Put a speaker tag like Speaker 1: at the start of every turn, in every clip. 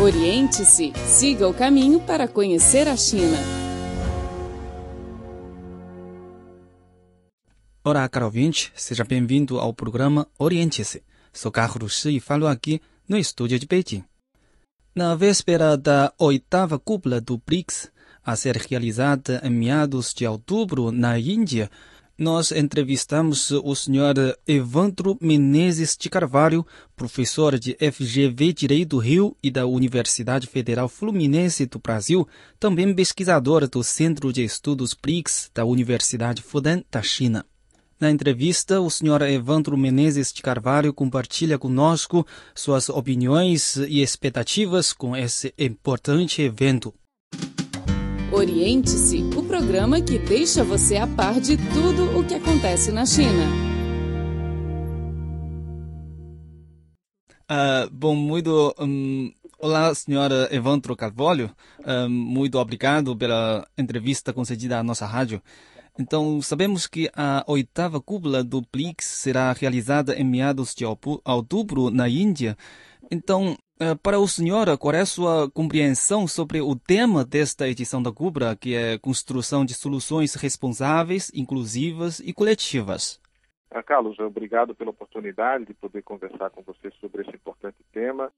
Speaker 1: Oriente-se, siga o caminho para conhecer a China.
Speaker 2: Olá, caro ouvinte, seja bem-vindo ao programa Oriente-se. Sou Carlos Shi e falo aqui no estúdio de Beijing. Na véspera da oitava cúpula do BRICS, a ser realizada em meados de outubro na Índia, nós entrevistamos o senhor Evandro Menezes de Carvalho, professor de FGV Direito do Rio e da Universidade Federal Fluminense do Brasil, também pesquisador do Centro de Estudos BRICS da Universidade Fudan da China. Na entrevista, o senhor Evandro Menezes de Carvalho compartilha conosco suas opiniões e expectativas com esse importante evento.
Speaker 1: Oriente-se, o programa que deixa você a par de tudo o que acontece na China.
Speaker 2: Uh, bom, muito. Um, olá, senhora Evandro Carvalho. Um, muito obrigado pela entrevista concedida à nossa rádio. Então, sabemos que a oitava cúpula do BRICS será realizada em meados de outubro na Índia. Então, para o senhor, qual é a sua compreensão sobre o tema desta edição da Cubra, que é construção de soluções responsáveis, inclusivas e coletivas?
Speaker 3: Ah, Carlos, obrigado pela oportunidade de poder conversar com você sobre esse importante tema.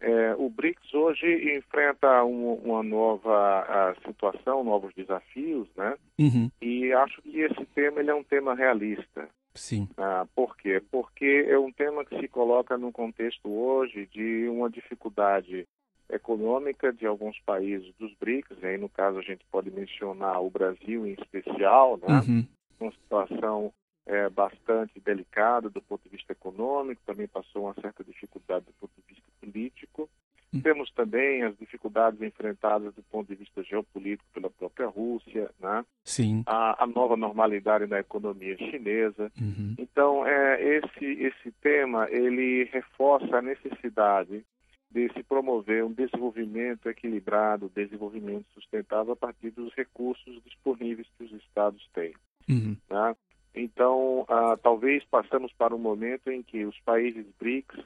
Speaker 3: É, o BRICS hoje enfrenta um, uma nova situação, novos desafios, né? Uhum. E acho que esse tema ele é um tema realista.
Speaker 2: Sim.
Speaker 3: Ah, por quê? Porque é um tema que se coloca no contexto hoje de uma dificuldade econômica de alguns países dos BRICS, aí no caso a gente pode mencionar o Brasil em especial, né? Uhum. Uma situação é, bastante delicada do ponto de vista econômico, também passou uma certa dificuldade do ponto de vista político. Hum. Temos também as dificuldades enfrentadas do ponto de vista geopolítico pela própria Rússia, né?
Speaker 2: Sim.
Speaker 3: A, a nova normalidade na economia chinesa. Uhum. Então, é, esse, esse tema, ele reforça a necessidade de se promover um desenvolvimento equilibrado, desenvolvimento sustentável a partir dos recursos disponíveis que os Estados têm. Uhum. Né? Então, ah, talvez passamos para um momento em que os países BRICS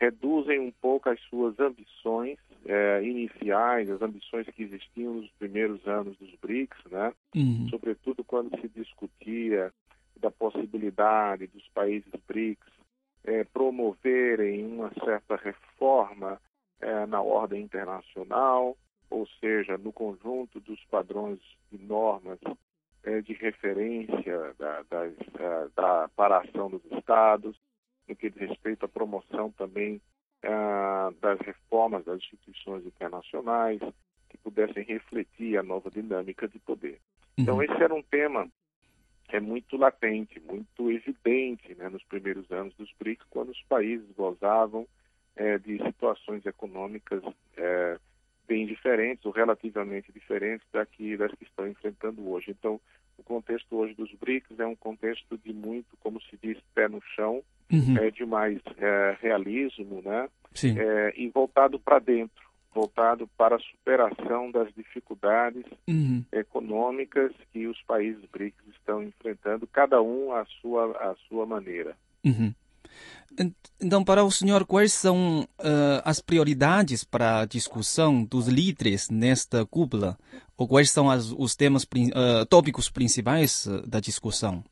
Speaker 3: reduzem um pouco as suas ambições é, iniciais, as ambições que existiam nos primeiros anos dos BRICS, né? Uhum. Sobretudo quando se discutia da possibilidade dos países BRICS é, promoverem uma certa reforma é, na ordem internacional, ou seja, no conjunto dos padrões e normas de referência da, das, da, para a ação dos Estados, no que diz respeito à promoção também ah, das reformas das instituições internacionais que pudessem refletir a nova dinâmica de poder. Então, uhum. esse era um tema é muito latente, muito evidente né, nos primeiros anos dos BRICS, quando os países gozavam é, de situações econômicas é, bem diferentes ou relativamente diferentes daqui, das que estão enfrentando hoje. Então, o contexto hoje dos BRICS é um contexto de muito, como se diz, pé no chão, uhum. é, de mais é, realismo, né?
Speaker 2: Sim.
Speaker 3: É, e voltado para dentro, voltado para a superação das dificuldades uhum. econômicas que os países BRICS estão enfrentando, cada um à sua, à sua maneira.
Speaker 2: Uhum. Então, para o senhor, quais são uh, as prioridades para a discussão dos líderes nesta cúpula? Ou quais são as, os temas, uh, tópicos principais da discussão?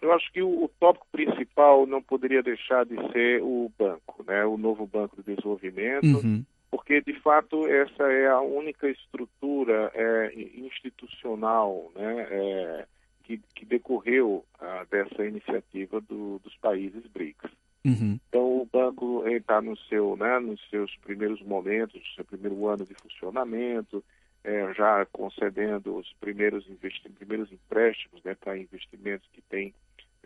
Speaker 3: Eu acho que o, o, tópico principal não poderia deixar de ser o banco, né? o novo Banco de Desenvolvimento, uhum. porque, de fato, essa é a única estrutura é, institucional né? É, que, que decorreu ah, dessa iniciativa do, dos países BRICS. Uhum. Então o banco está no seu, né, nos seus primeiros momentos, no seu primeiro ano de funcionamento, é, já concedendo os primeiros, primeiros empréstimos né, para investimentos que têm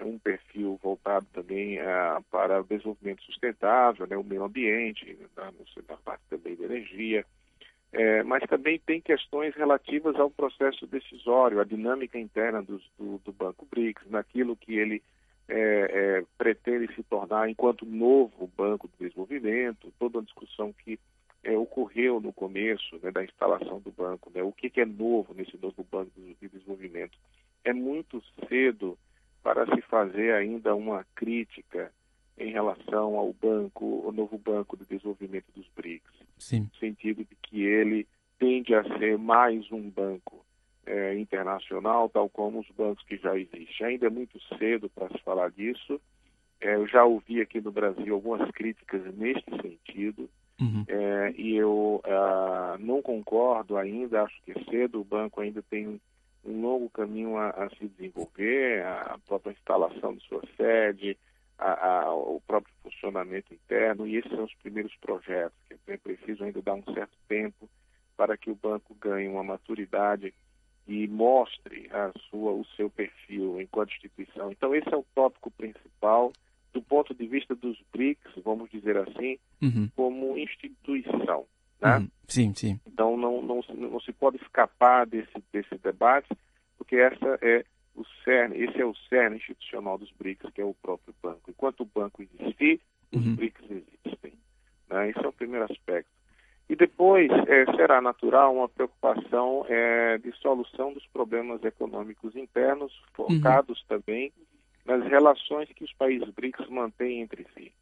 Speaker 3: um perfil voltado também ah, para o desenvolvimento sustentável, né, o meio ambiente, na, na parte também da energia. É, mas também tem questões relativas ao processo decisório, à dinâmica interna do, do, do Banco BRICS, naquilo que ele é, é, pretende se tornar enquanto novo Banco de Desenvolvimento, toda a discussão que é, ocorreu no começo né, da instalação do banco, né, o que, que, é novo nesse novo Banco de Desenvolvimento. É muito cedo para se fazer ainda uma crítica em relação ao banco, o novo banco de desenvolvimento dos BRICS.
Speaker 2: Sim.
Speaker 3: No sentido de que ele tende a ser mais um banco é, internacional, tal como os bancos que já existem. Ainda é muito cedo para se falar disso. É, eu já ouvi aqui no Brasil algumas críticas neste sentido.
Speaker 2: Uhum.
Speaker 3: É, e eu uh, não concordo ainda, acho que é cedo, o banco ainda tem um, longo caminho a, a, se desenvolver, a própria instalação de sua sede, a, a, o próprio funcionamento interno, e esses são os primeiros projetos, que é preciso ainda dar um certo tempo para que o banco ganhe uma maturidade e mostre a sua, o seu perfil enquanto instituição. Então, esse é o tópico principal do ponto de vista dos BRICS, vamos dizer assim,
Speaker 2: uhum.
Speaker 3: como instituição. Né? Uhum.
Speaker 2: Sim, sim.
Speaker 3: Então, não, não, não se pode escapar desse, desse debate, porque essa é o cerne, esse é o cerne institucional dos BRICS, que é o próprio banco. Enquanto o banco existir, os uhum. BRICS existem. Né? Esse é o primeiro aspecto. E depois é, será natural uma preocupação é, de solução dos problemas econômicos internos, focados uhum. também nas relações que os países BRICS mantêm entre si.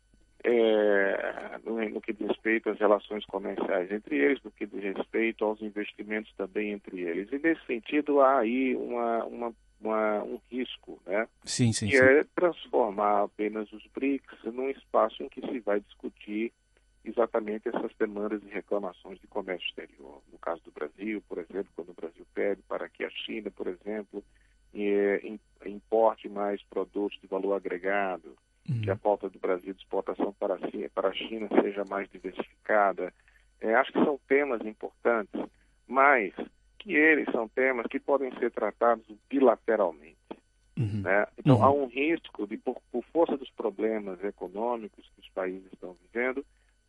Speaker 3: É, no, no, que diz respeito às relações comerciais entre eles, no que diz respeito aos investimentos também entre eles. E nesse sentido há aí uma, uma, uma, um risco, né?
Speaker 2: Sim, sim,
Speaker 3: que
Speaker 2: sim.
Speaker 3: é transformar apenas os BRICS num espaço em que se vai discutir exatamente essas demandas e reclamações de comércio exterior. No caso do Brasil, por exemplo, quando o Brasil pede para que a China, por exemplo, é, importe mais produtos de valor agregado, uhum. que a pauta do Brasil de exportação para a, para a China seja mais diversificada. É, acho que são temas importantes, mas que eles são temas que podem ser tratados bilateralmente.
Speaker 2: Uhum.
Speaker 3: Né? Então,
Speaker 2: uhum.
Speaker 3: há um risco de, por, por, força dos problemas econômicos que os países estão vivendo,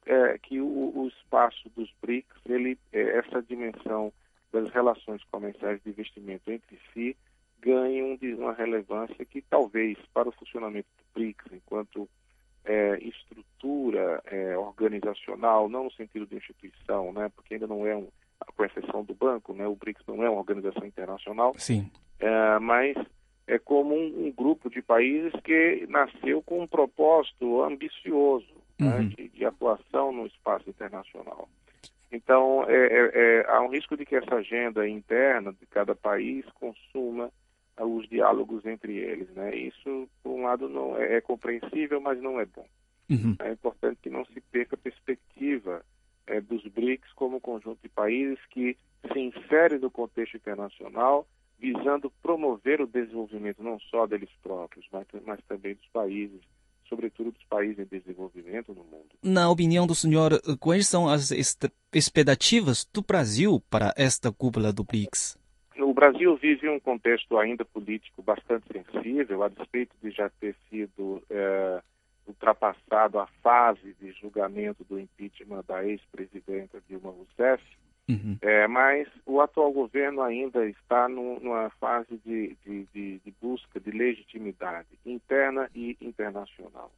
Speaker 3: é, que o, o, espaço dos BRICS, ele, é, essa dimensão das relações comerciais de investimento entre si, ganham de uma relevância que talvez para o funcionamento do BRICS, enquanto é, estrutura é, organizacional, não no sentido de instituição, né, porque ainda não é um, com exceção do banco, né, o BRICS não é uma organização internacional,
Speaker 2: Sim.
Speaker 3: É, mas é como um, um, grupo de países que nasceu com um propósito ambicioso né, uhum. né, de, de, atuação no espaço internacional. Então, é, é, é, há um risco de que essa agenda interna de cada país consuma os diálogos entre eles. Né? Isso, por um lado, não é, é compreensível, mas não é bom.
Speaker 2: Uhum.
Speaker 3: É importante que não se perca a perspectiva é, dos BRICS como conjunto de países que se insere no contexto internacional, visando promover o desenvolvimento não só deles próprios, mas, mas também dos países, sobretudo dos países em desenvolvimento no mundo.
Speaker 2: Na opinião do senhor, quais são as expectativas do Brasil para esta cúpula do BRICS?
Speaker 3: O Brasil vive um contexto ainda político bastante sensível, a despeito de já ter sido é, ultrapassado a fase de julgamento do impeachment da ex-presidenta Dilma Rousseff,
Speaker 2: uhum.
Speaker 3: é, mas o atual governo ainda está no, numa fase de, de, de, de, busca de legitimidade interna e internacional.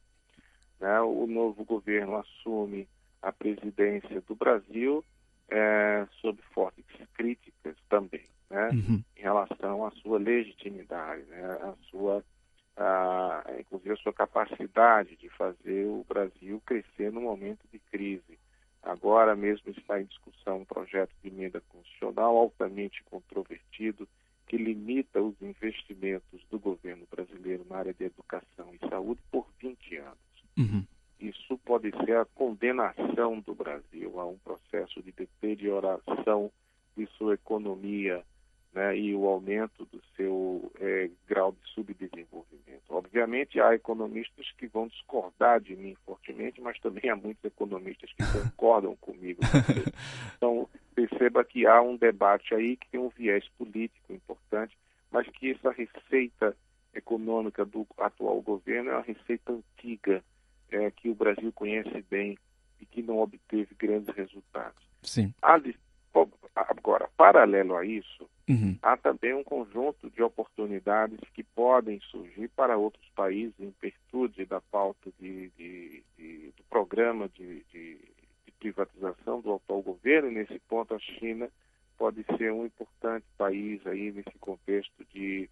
Speaker 3: Né? O novo governo assume a presidência do Brasil é, sob fortes críticas também né,
Speaker 2: uhum.
Speaker 3: em relação à sua legitimidade, né, à sua, a, inclusive a sua capacidade de fazer o Brasil crescer no momento de crise. Agora mesmo está em discussão um projeto de emenda constitucional altamente controvertido que limita os investimentos do governo brasileiro na área de educação e saúde por 20 anos.
Speaker 2: Uhum.
Speaker 3: Isso pode ser a condenação do Brasil a um processo de deterioração de sua economia né, e o aumento do seu é, grau de subdesenvolvimento. Obviamente, há economistas que vão discordar de mim fortemente, mas também há muitos economistas que concordam comigo. Então, perceba que há um debate aí que tem um viés político importante, mas que essa receita econômica do atual governo é uma receita antiga, é, que o Brasil conhece bem e que não obteve grandes resultados.
Speaker 2: Sim.
Speaker 3: Há agora, paralelo a isso,
Speaker 2: Uhum.
Speaker 3: Há também um conjunto de oportunidades que podem surgir para outros países em virtude da pauta de, de, de, do programa de, privatização do atual governo. Nesse ponto, a China pode ser um importante país aí nesse contexto de,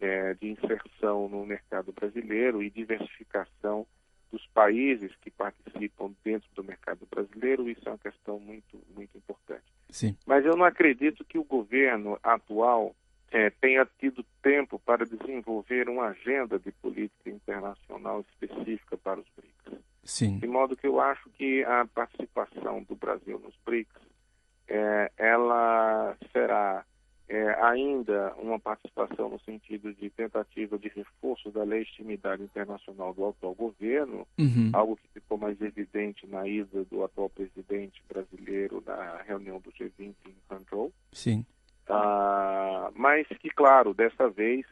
Speaker 3: é, de inserção no mercado brasileiro e diversificação dos países que participam dentro do mercado brasileiro, isso é uma questão muito, muito importante.
Speaker 2: Sim.
Speaker 3: Mas eu não acredito que o governo atual é, tenha tido tempo para desenvolver uma agenda de política internacional específica para os BRICS.
Speaker 2: Sim.
Speaker 3: De modo que eu acho que a participação do Brasil nos BRICS, é, ela será é, ainda uma participação no sentido de tentativa de reforço da legitimidade internacional do atual governo,
Speaker 2: uhum.
Speaker 3: algo que ficou mais evidente na ida do atual presidente brasileiro na reunião do G20 em Hangzhou.
Speaker 2: Sim.
Speaker 3: Ah, mas que, claro, dessa vez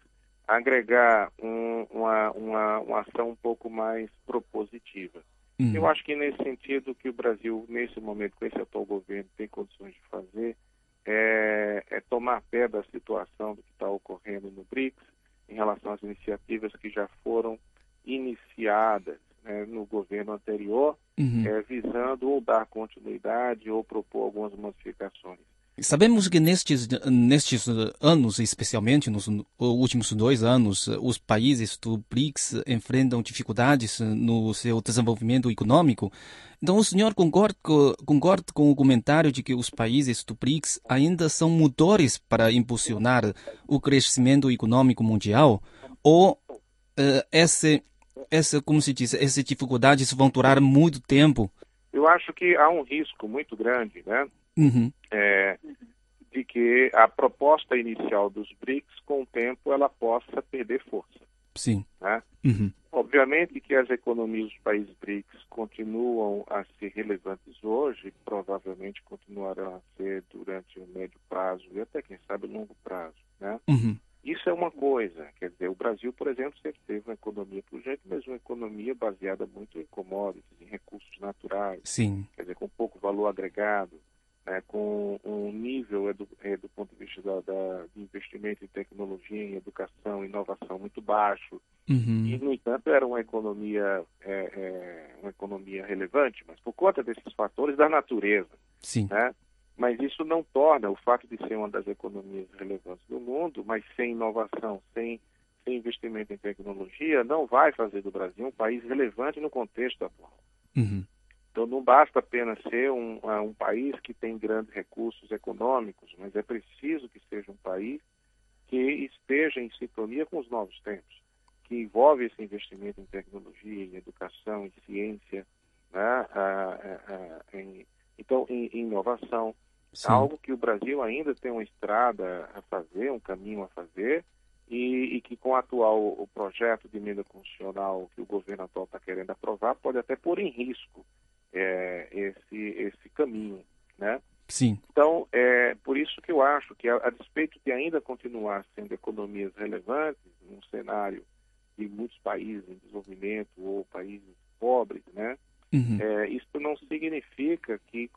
Speaker 3: agregar um, uma, uma, uma ação um pouco mais propositiva.
Speaker 2: Uhum.
Speaker 3: Eu acho que nesse sentido que o Brasil, nesse momento, com esse atual governo, tem condições de fazer, é, é tomar pé da situação do que está ocorrendo no BRICS em relação às iniciativas que já foram iniciadas né, no governo anterior,
Speaker 2: uhum.
Speaker 3: é, visando ou dar continuidade ou propor algumas modificações.
Speaker 2: Sabemos que nestes, nestes anos, especialmente nos últimos dois anos, os países do BRICS enfrentam dificuldades no seu desenvolvimento econômico. Então, o senhor concorda, concorda com o comentário de que os países do BRICS ainda são motores para impulsionar o crescimento econômico mundial? Ou uh, essa, essa, como se diz, essas dificuldades vão durar muito tempo?
Speaker 3: Eu acho que há um risco muito grande, né?
Speaker 2: Uhum.
Speaker 3: É, de que a proposta inicial dos BRICS, com o tempo, ela possa perder força.
Speaker 2: Sim.
Speaker 3: Né?
Speaker 2: Uhum.
Speaker 3: Obviamente que as economias dos países BRICS continuam a ser relevantes hoje, provavelmente continuarão a ser durante o médio prazo e até, quem sabe, longo prazo. Né?
Speaker 2: Uhum.
Speaker 3: Isso é uma coisa. Quer dizer, o Brasil, por exemplo, sempre teve uma economia pujante, mas uma economia baseada muito em commodities, em recursos naturais.
Speaker 2: Sim.
Speaker 3: Quer dizer, com pouco valor agregado né, com um nível do, é, do ponto de vista da, da, de investimento em tecnologia, em educação, inovação muito baixo.
Speaker 2: Uhum.
Speaker 3: E, no entanto, era uma economia, é, é, uma economia relevante, mas por conta desses fatores da natureza.
Speaker 2: Sim.
Speaker 3: Né? Mas isso não torna o fato de ser uma das economias relevantes do mundo, mas sem inovação, sem, sem investimento em tecnologia, não vai fazer do Brasil um país relevante no contexto atual.
Speaker 2: Uhum.
Speaker 3: Então não basta apenas ser um, um, país que tem grandes recursos econômicos, mas é preciso que seja um país que esteja em sintonia com os novos tempos, que envolve esse investimento em tecnologia, em educação, em ciência, né? ah, ah, ah, em, então em, em inovação,
Speaker 2: Sim.
Speaker 3: algo que o Brasil ainda tem uma estrada a fazer, um caminho a fazer, e, e, que com o atual o projeto de emenda constitucional que o governo atual está querendo aprovar pode até pôr em risco é, esse, esse caminho, né?
Speaker 2: Sim.
Speaker 3: Então, é por isso que eu acho que, a, a, despeito de ainda continuar sendo economias relevantes, num cenário de muitos países em desenvolvimento ou países pobres, né?
Speaker 2: Uhum.
Speaker 3: É, isso não significa que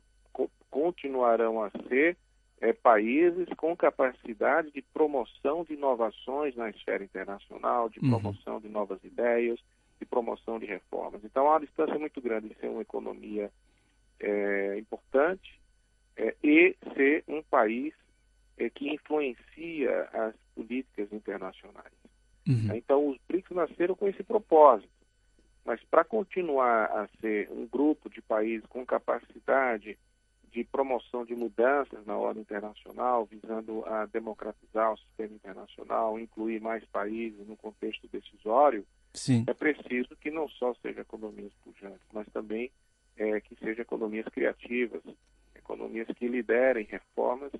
Speaker 3: continuarão a ser é, países com capacidade de promoção de inovações na esfera internacional, de
Speaker 2: uhum.
Speaker 3: promoção de novas ideias, de promoção de reformas. Então, há uma distância muito grande de ser uma economia é, importante é, e ser um país que influencia as políticas internacionais.
Speaker 2: Uhum.
Speaker 3: Então, os BRICS nasceram com esse propósito. Mas para continuar a ser um grupo de países com capacidade de promoção de mudanças na ordem internacional, visando a democratizar o sistema internacional, incluir mais países no contexto decisório,
Speaker 2: Sim.
Speaker 3: é preciso que não só sejam economias pujantes, mas também é, que sejam economias criativas, economias que liderem reformas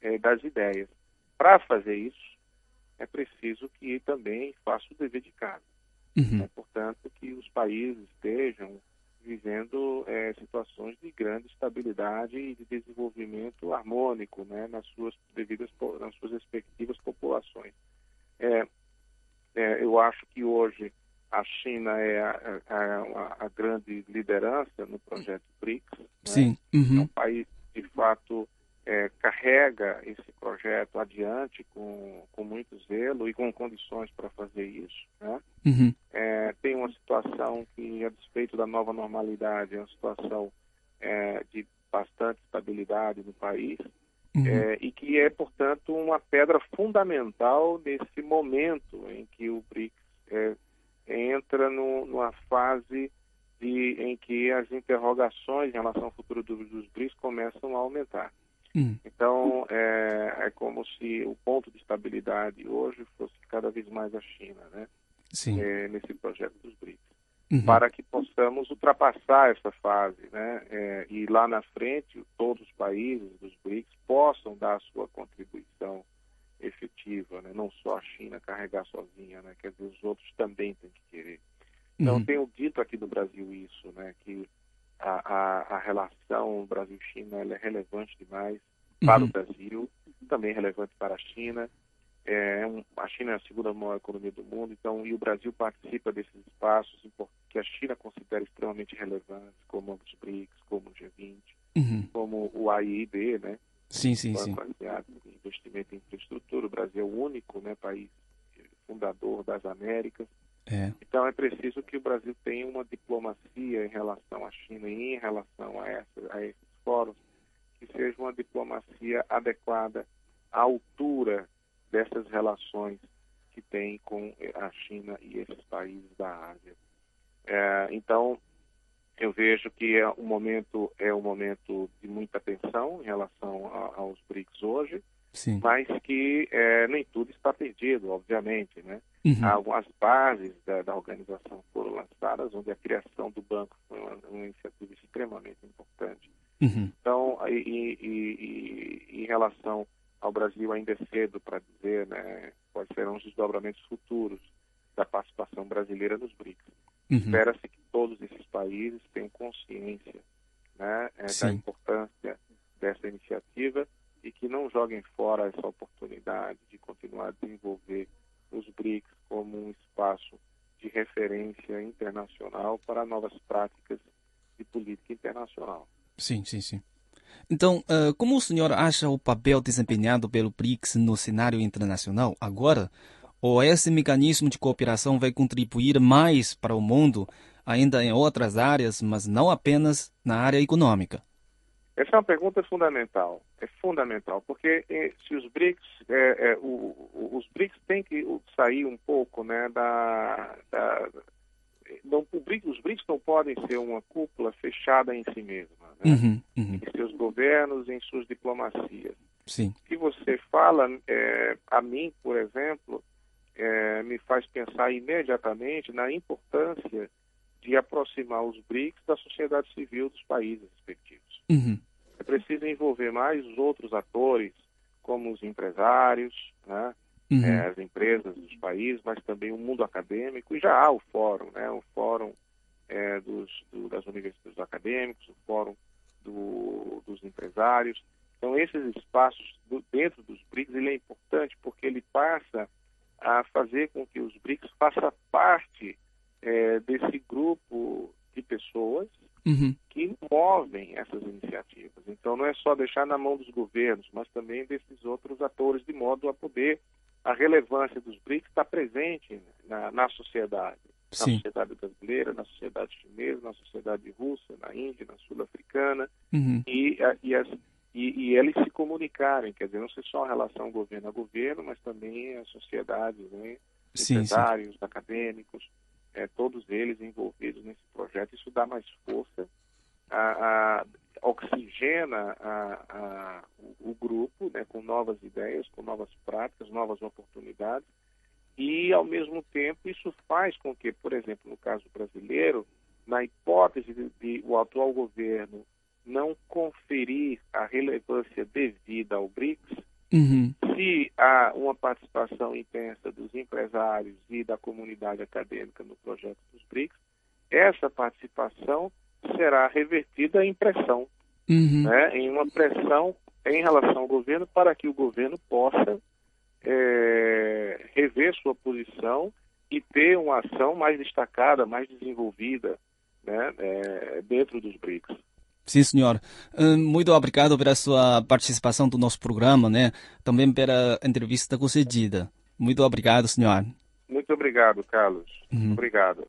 Speaker 3: é, das ideias. Para fazer isso, é preciso que também faça o dever de casa.
Speaker 2: Uhum.
Speaker 3: É, portanto, que os países estejam vivendo é, situações de grande estabilidade e de desenvolvimento harmônico né, nas suas devidas nas suas respectivas populações. É, é, eu acho que hoje a China é a, a, a grande liderança no projeto BRICS. Né?
Speaker 2: Sim. Uhum.
Speaker 3: É um país de fato, é, carrega esse projeto adiante com, com muito zelo e com condições para fazer isso. Né?
Speaker 2: Uhum.
Speaker 3: É, tem uma situação que, a despeito da nova normalidade, é uma situação é, de bastante estabilidade no país
Speaker 2: uhum.
Speaker 3: é, e que é, portanto, uma pedra fundamental nesse momento em que o BRICS é, entra no, numa fase de, em que as interrogações em relação ao futuro dos, dos BRICS começam a aumentar. Hum. Então, é, é, como se o ponto de estabilidade hoje fosse cada vez mais a China, né?
Speaker 2: Sim.
Speaker 3: É, nesse projeto dos BRICS. Uhum. Para que possamos ultrapassar essa fase, né? É, e lá na frente, todos os países dos BRICS possam dar a sua contribuição efetiva, né? Não só a China carregar sozinha, né? Quer dizer, os outros também têm que querer. Então, uhum. tenho dito aqui no Brasil isso, né? Que a, a, a relação Brasil-China é relevante demais para uhum. o Brasil, também relevante para a China. É, um, a China é a segunda maior economia do mundo, então, e o Brasil participa desses espaços que a China considera extremamente relevantes, como os BRICS, como o G20, uhum. como o AIIB, né?
Speaker 2: Sim, sim, sim.
Speaker 3: de investimento em infraestrutura. O Brasil é o único né, país fundador das Américas.
Speaker 2: É.
Speaker 3: Então é preciso que o Brasil tenha uma diplomacia em relação à China e em relação a, essa, a esses fóruns que seja uma diplomacia adequada à altura dessas relações que tem com a China e esses países da Ásia. É, então eu vejo que é um momento é um momento de muita tensão em relação a, aos BRICS hoje,
Speaker 2: Sim.
Speaker 3: mas que é, nem tudo está perdido, obviamente, né? Uhum. Algumas bases da, da, organização foram lançadas, onde a criação do banco foi uma, uma iniciativa extremamente importante.
Speaker 2: Uhum.
Speaker 3: Então, e, e, e, em relação ao Brasil, ainda é cedo para dizer né, quais serão os desdobramentos futuros da participação brasileira nos BRICS. Uhum. Espera-se que todos esses países tenham consciência né, é, da importância dessa iniciativa e que não joguem fora essa oportunidade de continuar a desenvolver os BRICS como um espaço de referência internacional para novas práticas de política internacional.
Speaker 2: Sim, sim, sim. Então, uh, como o senhor acha o papel desempenhado pelo BRICS no cenário internacional agora? Ou esse mecanismo de cooperação vai contribuir mais para o mundo, ainda em outras áreas, mas não apenas na área econômica?
Speaker 3: Essa é uma pergunta fundamental. É fundamental, porque eh, se os BRICS, é, é, o, os BRICS têm que sair um pouco né, da. da não, BRICS, os BRICS não podem ser uma cúpula fechada em si mesma, né?
Speaker 2: uhum, uhum.
Speaker 3: em seus governos, em suas diplomacias.
Speaker 2: Sim.
Speaker 3: O que você fala, é, a mim, por exemplo, me faz pensar imediatamente na importância de aproximar os BRICS da sociedade civil dos países respectivos.
Speaker 2: Uhum.
Speaker 3: É preciso envolver mais os outros atores, como os empresários, né? uhum. é, as empresas dos países, mas também o mundo acadêmico, e já há o fórum, né? o fórum é, dos, do, das universidades acadêmicos, o fórum do, dos empresários. Então, esses espaços do, dentro dos BRICS, ele é importante porque ele passa a fazer com que os BRICS façam parte é, desse grupo de pessoas
Speaker 2: uhum.
Speaker 3: que movem essas iniciativas. Então, não é só deixar na mão dos governos, mas também desses outros atores, de modo a poder a relevância dos BRICS estar presente na, na sociedade.
Speaker 2: Sim.
Speaker 3: Na sociedade brasileira, na sociedade chinesa, na sociedade russa, na Índia, na sul-africana.
Speaker 2: Uhum.
Speaker 3: E, e, as, e, e, eles se comunicarem, quer dizer, não ser só a relação governo a governo, mas também a sociedade, né?
Speaker 2: Sim,
Speaker 3: empresários,
Speaker 2: sim.
Speaker 3: acadêmicos, é, todos eles envolvidos nesse projeto. Isso dá mais força, a, a oxigena a, o, o, grupo né, com novas ideias, com novas práticas, novas oportunidades, e, ao mesmo tempo, isso faz com que, por exemplo, no caso brasileiro, na hipótese de, de o atual governo não conferir a relevância devida ao BRICS,
Speaker 2: uhum.
Speaker 3: Se há uma participação intensa dos empresários e da comunidade acadêmica no projeto dos BRICS, essa participação será revertida em pressão,
Speaker 2: uhum.
Speaker 3: né, em uma pressão em relação ao governo para que o governo possa é, rever sua posição e ter uma ação mais destacada, mais desenvolvida né, é, dentro dos BRICS.
Speaker 2: Sim, senhor. Hum, muito obrigado pela sua participação do nosso programa, né? Também pela entrevista concedida. Muito obrigado, senhor.
Speaker 3: Muito obrigado, Carlos.
Speaker 2: Uhum.
Speaker 3: Obrigado.